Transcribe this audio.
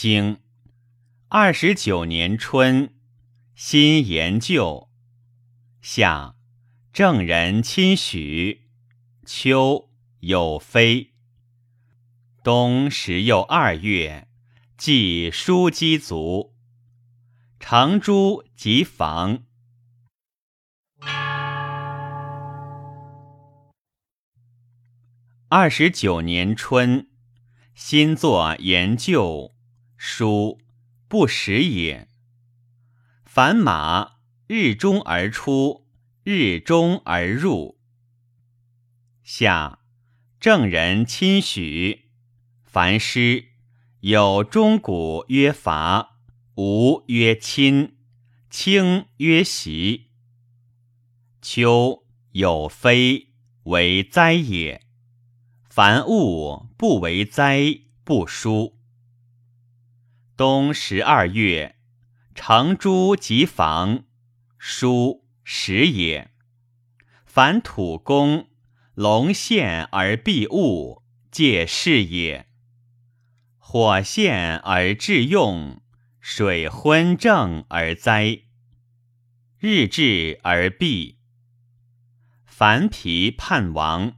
经二十九年春，辛延就。夏，郑人亲许。秋，有飞。冬十又二月，祭叔姬卒。长诸及房。二十九年春，新作研究，书不时也。凡马日中而出，日中而入。夏，郑人亲许。凡诗有钟鼓曰伐，吴曰亲，清曰习。秋有非为灾也。凡物不为灾，不书。冬十二月，成诸及房，书时也。凡土公，龙现而避物，借势也。火现而致用，水昏正而灾。日至而避。凡皮叛亡。